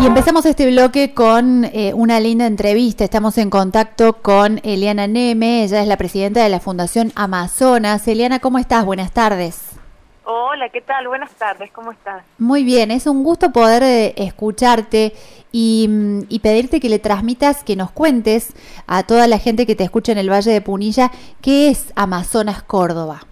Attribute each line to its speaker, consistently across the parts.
Speaker 1: Y empezamos este bloque con eh, una linda entrevista. Estamos en contacto con Eliana Neme, ella es la presidenta de la Fundación Amazonas. Eliana, ¿cómo estás? Buenas tardes.
Speaker 2: Hola, ¿qué tal? Buenas tardes, ¿cómo estás?
Speaker 1: Muy bien, es un gusto poder eh, escucharte y, mm, y, pedirte que le transmitas, que nos cuentes a toda la gente que te escucha en el Valle de Punilla, ¿qué es Amazonas Córdoba?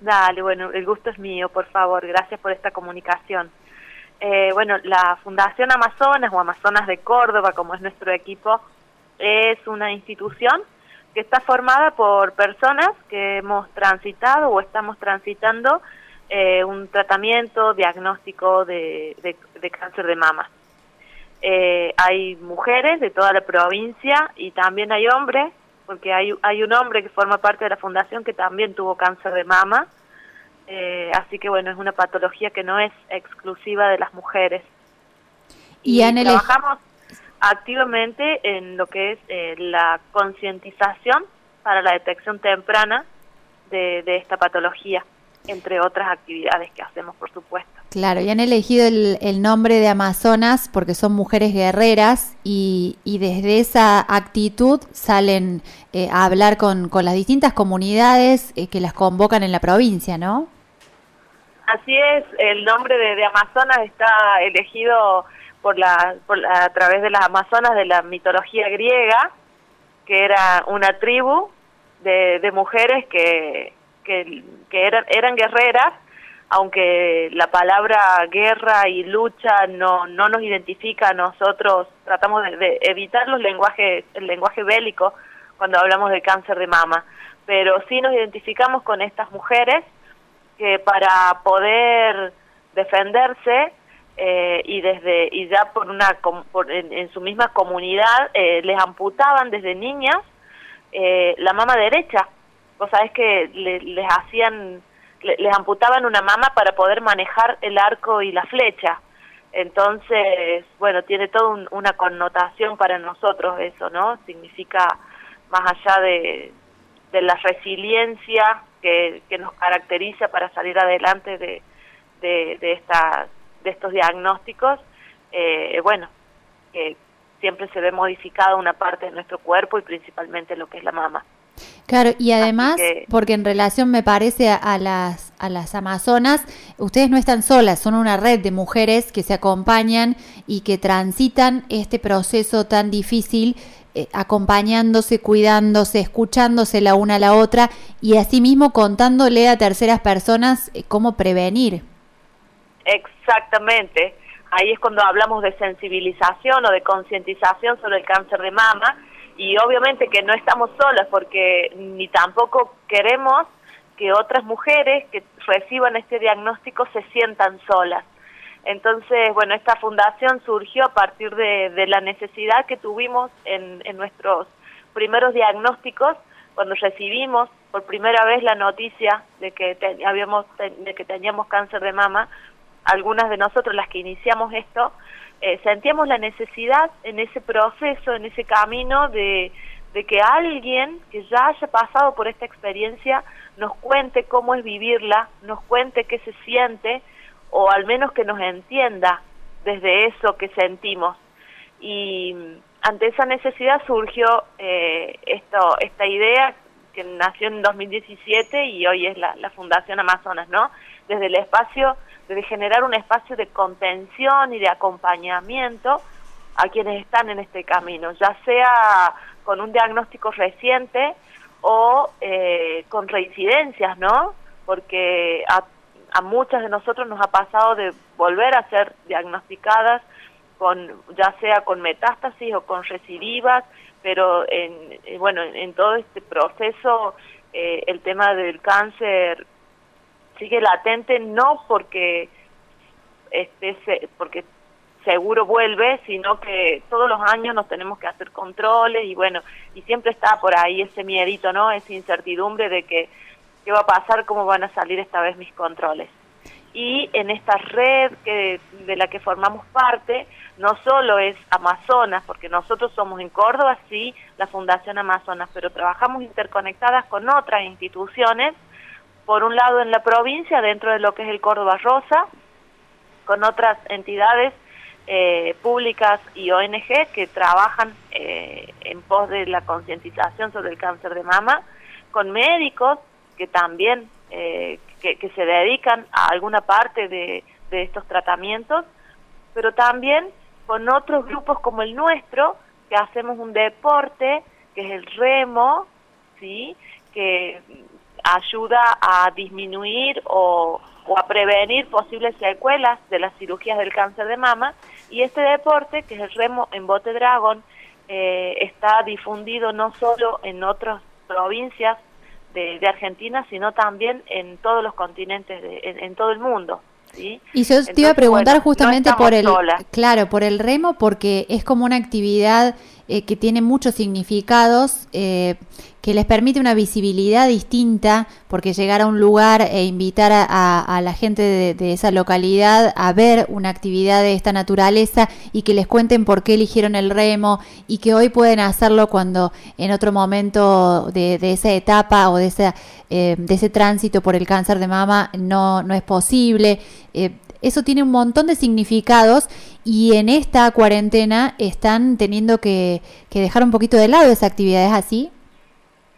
Speaker 2: Dale, bueno, el gusto es mío, por favor, gracias por esta comunicación. Eh, bueno, la Fundación Amazonas o Amazonas de Córdoba, como es nuestro equipo, es una institución que está formada por personas que hemos transitado o estamos transitando eh, un tratamiento diagnóstico de, cáncer de mama. Eh, hay mujeres de toda la provincia y también hay hombres, porque hay, hay un hombre que forma parte de la fundación que también tuvo cáncer de mama eh, así que bueno, es una patología que no es exclusiva de las mujeres. Y, trabajamos activamente en lo que es eh, la concientización para la detección temprana de, esta patología, entre otras actividades que hacemos, por supuesto.
Speaker 1: Claro, y han elegido el, nombre de Amazonas porque son mujeres guerreras y, desde esa actitud salen eh, a hablar con, con, las distintas comunidades que las convocan en la provincia, ¿no?
Speaker 2: Así es, el nombre de, Amazonas está elegido por la, a través de las Amazonas de la mitología griega, que era una tribu de, mujeres que, que, eran, eran guerreras, aunque la palabra guerra y lucha no, no nos identifica, nosotros. Tratamos de, evitar los lenguajes, el lenguaje bélico cuando hablamos de cáncer de mama, pero sí nos identificamos con estas mujeres que para poder defenderse eh, y desde y ya por una en, su misma comunidad eh, les amputaban desde niñas eh, la mama derecha. Vos sabés que les hacían les amputaban una mama para poder manejar el arco y la flecha. Entonces bueno tiene toda una connotación para nosotros eso no significa más allá de de la resiliencia que, nos caracteriza para salir adelante de, de, de, de estos diagnósticos, eh, bueno, que siempre se ve modificada una parte de nuestro cuerpo y principalmente lo que es la mama.
Speaker 1: Claro, y además, porque en relación me parece a, las, a las amazonas, ustedes no están solas, son una red de mujeres que se acompañan y que transitan este proceso tan difícil eh, acompañándose, cuidándose, escuchándose la una a la otra y asimismo contándole a terceras personas eh, cómo prevenir.
Speaker 2: Exactamente. Ahí es cuando hablamos de sensibilización o de concientización sobre el cáncer de mama y obviamente que no estamos solas porque ni tampoco queremos que otras mujeres que reciban este diagnóstico se sientan solas. Entonces, bueno, esta fundación surgió a partir de, la necesidad que tuvimos en, nuestros primeros diagnósticos, cuando recibimos por primera vez la noticia de que, habíamos, de que teníamos cáncer de mama, algunas de nosotros, las que iniciamos esto, eh, sentíamos la necesidad en ese proceso, en ese camino de, de que alguien que ya haya pasado por esta experiencia nos cuente cómo es vivirla, nos cuente qué se siente, o al menos que nos entienda desde eso que sentimos. Y ante esa necesidad surgió eh, esto, esta idea que nació en 2017 y hoy es la, Fundación Amazonas, ¿no? Desde el espacio, desde generar un espacio de contención y de acompañamiento a quienes están en este camino, ya sea con un diagnóstico reciente o eh, con reincidencias, ¿no? Porque a a muchas de nosotros nos ha pasado de volver a ser diagnosticadas con ya sea con metástasis o con recidivas, pero en eh, bueno, en, todo este proceso eh, el tema del cáncer sigue latente no porque este porque seguro vuelve, sino que todos los años nos tenemos que hacer controles y bueno, y siempre está por ahí ese miedito, ¿no? Esa incertidumbre de que qué va a pasar, cómo van a salir esta vez mis controles. Y en esta red que, de la que formamos parte, no solo es Amazonas, porque nosotros somos en Córdoba, sí, la Fundación Amazonas, pero trabajamos interconectadas con otras instituciones, por un lado en la provincia, dentro de lo que es el Córdoba Rosa, con otras entidades eh, públicas y ONG que trabajan eh, en pos de la concientización sobre el cáncer de mama, con médicos que también eh, que, se dedican a alguna parte de, de estos tratamientos, pero también con otros grupos como el nuestro, que hacemos un deporte, que es el remo, ¿sí? que ayuda a disminuir o, a prevenir posibles secuelas de las cirugías del cáncer de mama. Y este deporte, que es el remo en bote dragón, eh, está difundido no solo en otras provincias de, Argentina, sino también en todos los continentes, en, todo el mundo.
Speaker 1: Y yo te iba a preguntar justamente por el, claro, por el remo, porque es como una actividad eh, que tiene muchos significados, eh, que les permite una visibilidad distinta, porque llegar a un lugar e invitar a, la gente de, esa localidad a ver una actividad de esta naturaleza y que les cuenten por qué eligieron el remo y que hoy pueden hacerlo cuando en otro momento de, esa etapa o de, eh, de ese tránsito por el cáncer de mama no, no es posible. Eso tiene un montón de significados y en esta cuarentena están teniendo que, dejar un poquito de lado esa actividad, ¿es así?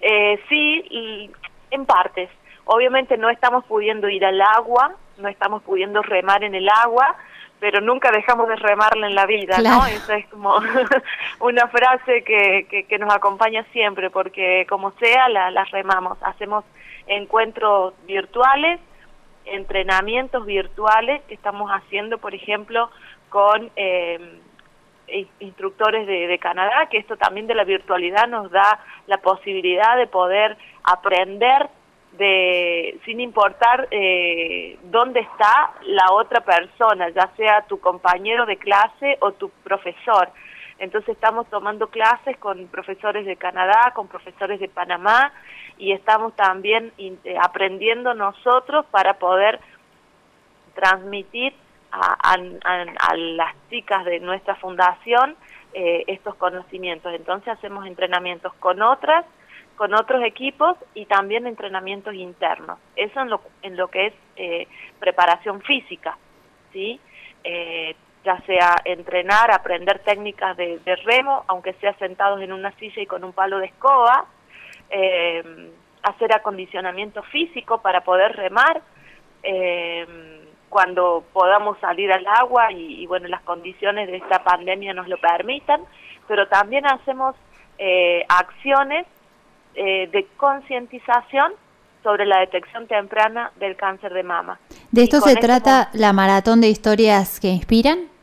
Speaker 2: Eh, sí, en partes. Obviamente no estamos pudiendo ir al agua, no estamos pudiendo remar en el agua, pero nunca dejamos de remarla en la vida, ¿no? Esa es como una frase que, que, nos acompaña siempre, porque como sea, la, la remamos. Hacemos encuentros virtuales entrenamientos virtuales que estamos haciendo, por ejemplo, con eh, instructores de, Canadá, que esto también de la virtualidad nos da la posibilidad de poder aprender de sin importar eh, dónde está la otra persona, ya sea tu compañero de clase o tu profesor. Entonces estamos tomando clases con profesores de Canadá, con profesores de Panamá y estamos también eh, aprendiendo nosotros para poder transmitir a, las chicas de nuestra fundación eh, estos conocimientos. Entonces hacemos entrenamientos con otras, con otros equipos y también entrenamientos internos. Eso en lo, en lo que es eh, preparación física, ¿sí? Ya sea entrenar, aprender técnicas de, remo, aunque sea sentados en una silla y con un palo de escoba, eh, hacer acondicionamiento físico para poder remar eh, cuando podamos salir al agua y, bueno, las condiciones de esta pandemia nos lo permitan, pero también hacemos eh, acciones de concientización sobre la detección temprana del cáncer de mama.
Speaker 1: ¿De esto se trata la maratón de historias que inspiran?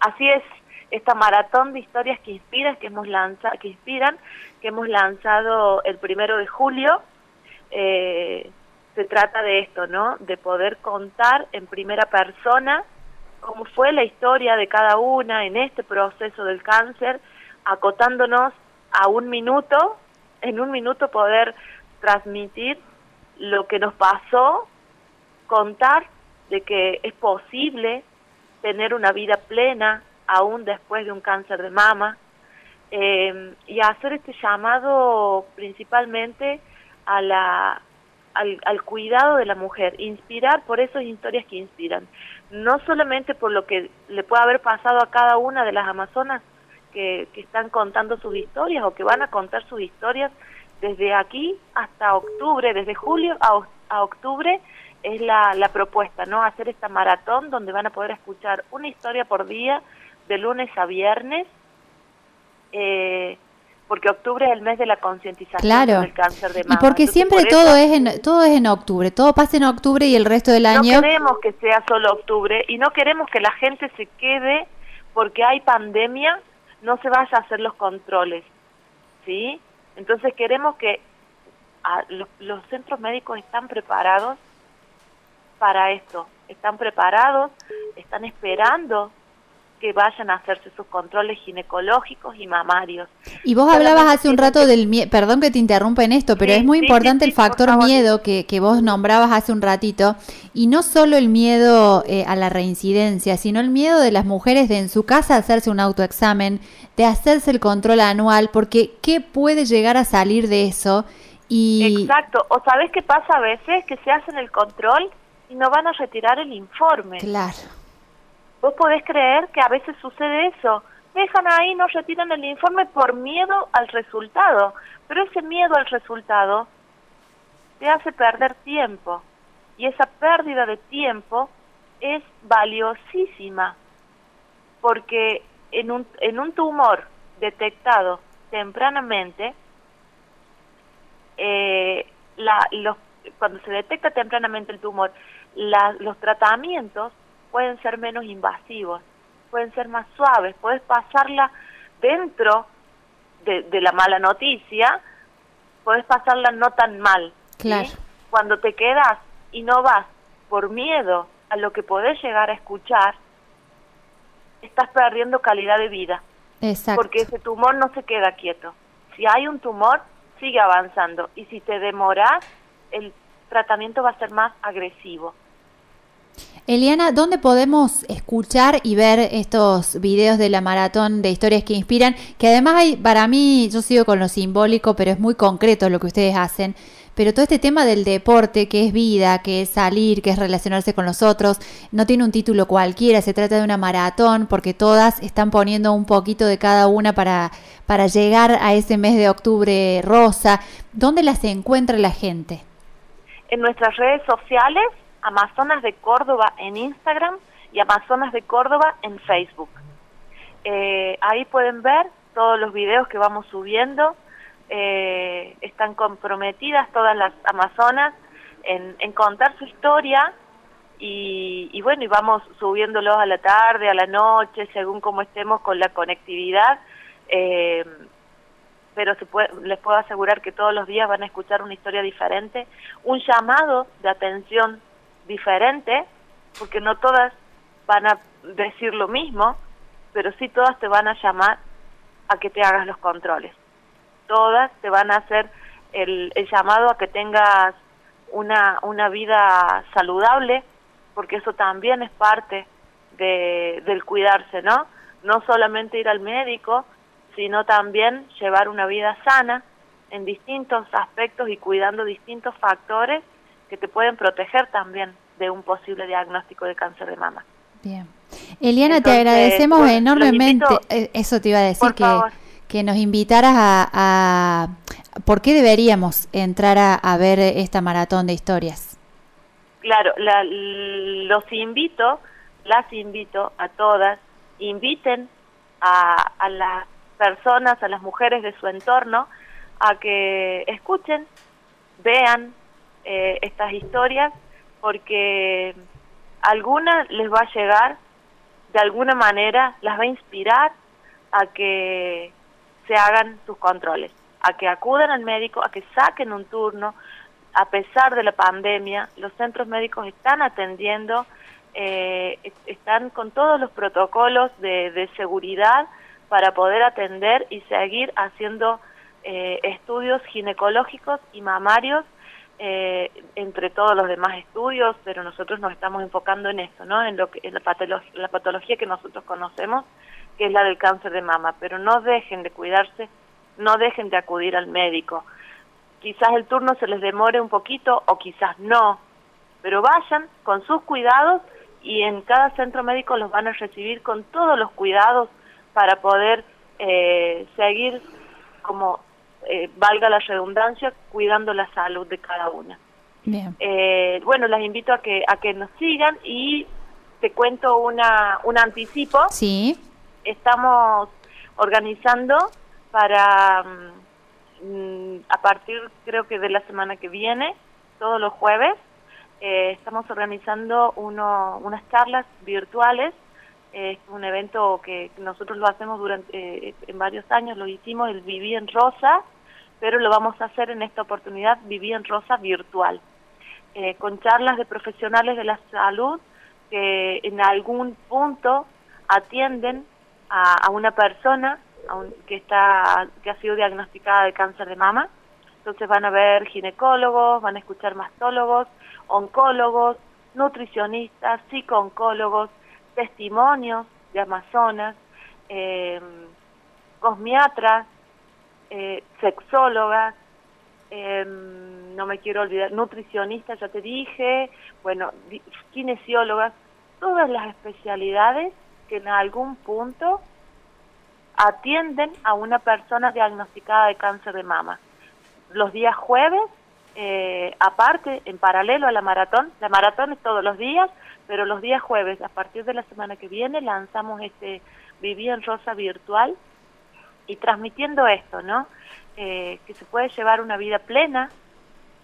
Speaker 2: Así es, esta maratón de historias que inspiran, que hemos lanzado, que inspiran, que hemos lanzado el primero de julio, eh, se trata de esto, ¿no? De poder contar en primera persona cómo fue la historia de cada una en este proceso del cáncer, acotándonos a un minuto, en un minuto poder transmitir lo que nos pasó, contar de que es posible tener una vida plena aún después de un cáncer de mama eh, y hacer este llamado principalmente a la, al, cuidado de la mujer, inspirar por esas historias que inspiran, no solamente por lo que le puede haber pasado a cada una de las amazonas que, que están contando sus historias o que van a contar sus historias desde aquí hasta octubre, desde julio a, a octubre, es la, la propuesta, ¿no? Hacer esta maratón donde van a poder escuchar una historia por día de lunes a viernes, eh, porque octubre es el mes de la concientización del cáncer de mama.
Speaker 1: Y porque siempre todo es en todo es en octubre, todo pasa en octubre y el resto del año.
Speaker 2: No queremos que sea solo octubre y no queremos que la gente se quede porque hay pandemia, no se vaya a hacer los controles, ¿sí? Entonces queremos que los centros médicos están preparados para esto, están preparados, están esperando que vayan a hacerse sus controles ginecológicos y mamarios.
Speaker 1: Y vos hablabas hace un rato del miedo, perdón que te interrumpa en esto, pero es muy importante el factor miedo que, que, vos nombrabas hace un ratito, y no solo el miedo eh, a la reincidencia, sino el miedo de las mujeres de en su casa hacerse un autoexamen, de hacerse el control anual, porque ¿qué puede llegar a salir de eso? Y...
Speaker 2: Exacto, o sabes qué pasa a veces, que se hacen el control y no van a retirar el informe.
Speaker 1: Claro.
Speaker 2: vos podés creer que a veces sucede eso. Dejan ahí, no retiran el informe por miedo al resultado, pero ese miedo al resultado te hace perder tiempo y esa pérdida de tiempo es valiosísima porque en un, en un tumor detectado tempranamente, eh, la, los, cuando se detecta tempranamente el tumor, la, los tratamientos pueden ser menos invasivos, pueden ser más suaves, puedes pasarla dentro de, de la mala noticia, puedes pasarla no tan mal.
Speaker 1: Claro.
Speaker 2: Cuando te quedas y no vas por miedo a lo que podés llegar a escuchar, estás perdiendo calidad de vida.
Speaker 1: Exacto.
Speaker 2: Porque ese tumor no se queda quieto. Si hay un tumor, sigue avanzando. Y si te demoras, el tratamiento va a ser más agresivo.
Speaker 1: Eliana, ¿dónde podemos escuchar y ver estos videos de la maratón de historias que inspiran? Que además hay, para mí, yo sigo con lo simbólico, pero es muy concreto lo que ustedes hacen. Pero todo este tema del deporte, que es vida, que es salir, que es relacionarse con los otros, no tiene un título cualquiera, se trata de una maratón, porque todas están poniendo un poquito de cada una para, para llegar a ese mes de octubre rosa. ¿Dónde las encuentra la gente?
Speaker 2: En nuestras redes sociales Amazonas de Córdoba en Instagram y Amazonas de Córdoba en Facebook. Eh, ahí pueden ver todos los videos que vamos subiendo. Eh, están comprometidas todas las Amazonas en, contar su historia y, bueno, y vamos subiéndolos a la tarde, a la noche, según cómo estemos con la conectividad. Eh, pero se puede, les puedo asegurar que todos los días van a escuchar una historia diferente, un llamado de atención diferente, porque no todas van a decir lo mismo, pero sí todas te van a llamar a que te hagas los controles. Todas te van a hacer el, llamado a que tengas una, una vida saludable, porque eso también es parte de, del cuidarse, ¿no? No solamente ir al médico, sino también llevar una vida sana en distintos aspectos y cuidando distintos factores que te pueden proteger también de un posible diagnóstico de cáncer de mama.
Speaker 1: Bien. Eliana, te agradecemos enormemente. Eh, eso te iba a decir, que, que nos invitaras a, ¿Por qué deberíamos entrar a, ver esta maratón de historias?
Speaker 2: Claro, los invito, las invito a todas, inviten a, a las personas, a las mujeres de su entorno, a que escuchen, vean, eh, estas historias porque alguna les va a llegar, de alguna manera las va a inspirar a que se hagan sus controles, a que acudan al médico, a que saquen un turno. A pesar de la pandemia, los centros médicos están atendiendo, eh, están con todos los protocolos de, seguridad para poder atender y seguir haciendo eh, estudios ginecológicos y mamarios eh, entre todos los demás estudios, pero nosotros nos estamos enfocando en esto, ¿no? En lo que en la, patología, la patología que nosotros conocemos, que es la del cáncer de mama, pero no dejen de cuidarse, no dejen de acudir al médico. Quizás el turno se les demore un poquito o quizás no, pero vayan con sus cuidados y en cada centro médico los van a recibir con todos los cuidados para poder eh, seguir como eh, valga la redundancia, cuidando la salud de cada una. Eh, bueno, las invito a que a que nos sigan y te cuento una un anticipo.
Speaker 1: Sí.
Speaker 2: Estamos organizando para mm, a partir creo que de la semana que viene, todos los jueves, eh, estamos organizando uno, unas charlas virtuales. Es un evento que nosotros lo hacemos durante en varios años, lo hicimos, el Viví en Rosa, pero lo vamos a hacer en esta oportunidad Viví en Rosa virtual, eh, con charlas de profesionales de la salud que en algún punto atienden a, una persona que está que ha sido diagnosticada de cáncer de mama. Entonces van a ver ginecólogos, van a escuchar mastólogos, oncólogos, nutricionistas, psicooncólogos, testimonios de amazonas, eh, cosmiatras, eh, sexólogas, em, no me quiero olvidar, nutricionistas, ya te dije, bueno, kinesiólogas, todas las especialidades que en algún punto atienden a una persona diagnosticada de cáncer de mama. Los días jueves, eh, aparte, en paralelo a la maratón, la maratón es todos los días, pero los días jueves, a partir de la semana que viene, lanzamos este Viví en Rosa virtual y transmitiendo esto, ¿no? Eh, que se puede llevar una vida plena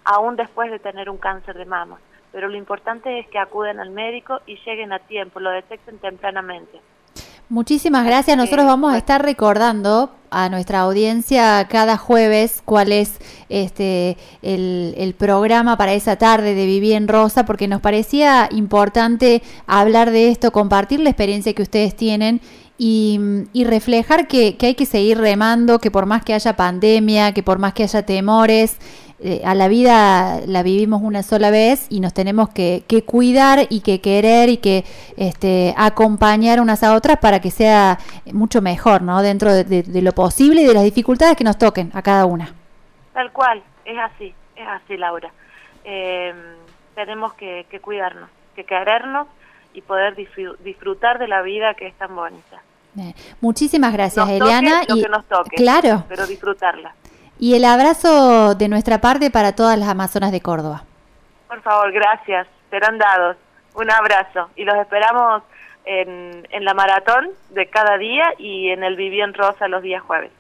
Speaker 2: aún después de tener un cáncer de mama. Pero lo importante es que acuden al médico y lleguen a tiempo, lo detecten tempranamente.
Speaker 1: Muchísimas gracias. Nosotros vamos a estar recordando a nuestra audiencia cada jueves cuál es este el, el, programa para esa tarde de Viví en Rosa, porque nos parecía importante hablar de esto, compartir la experiencia que ustedes tienen y, y reflejar que, que hay que seguir remando, que por más que haya pandemia, que por más que haya temores, eh, a la vida la vivimos una sola vez y nos tenemos que, cuidar y que querer y que este, acompañar unas a otras para que sea mucho mejor, ¿no? Dentro de, lo posible y de las dificultades que nos toquen a cada una.
Speaker 2: Tal cual, es así, es así, Laura. Em, tenemos que, cuidarnos, que querernos y poder disfrutar de la vida que es tan bonita.
Speaker 1: muchísimas gracias, Eliana.
Speaker 2: y, que nos toque,
Speaker 1: claro.
Speaker 2: pero disfrutarla.
Speaker 1: Y el abrazo de nuestra parte para todas las Amazonas de Córdoba.
Speaker 2: Por favor, gracias. Serán dados. Un abrazo. Y los esperamos en, en la maratón de cada día y en el Viví en Rosa los días jueves.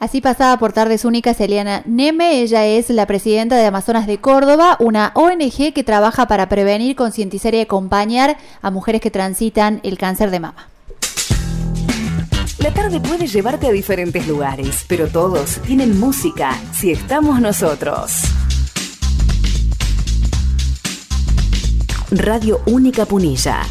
Speaker 1: Así pasaba por Tardes Únicas Eliana Neme, ella es la presidenta de Amazonas de Córdoba, una ONG que trabaja para prevenir, concientizar y acompañar a mujeres que transitan el cáncer de mama.
Speaker 3: La tarde puede llevarte a diferentes lugares, pero todos tienen música si estamos nosotros. Radio Única Punilla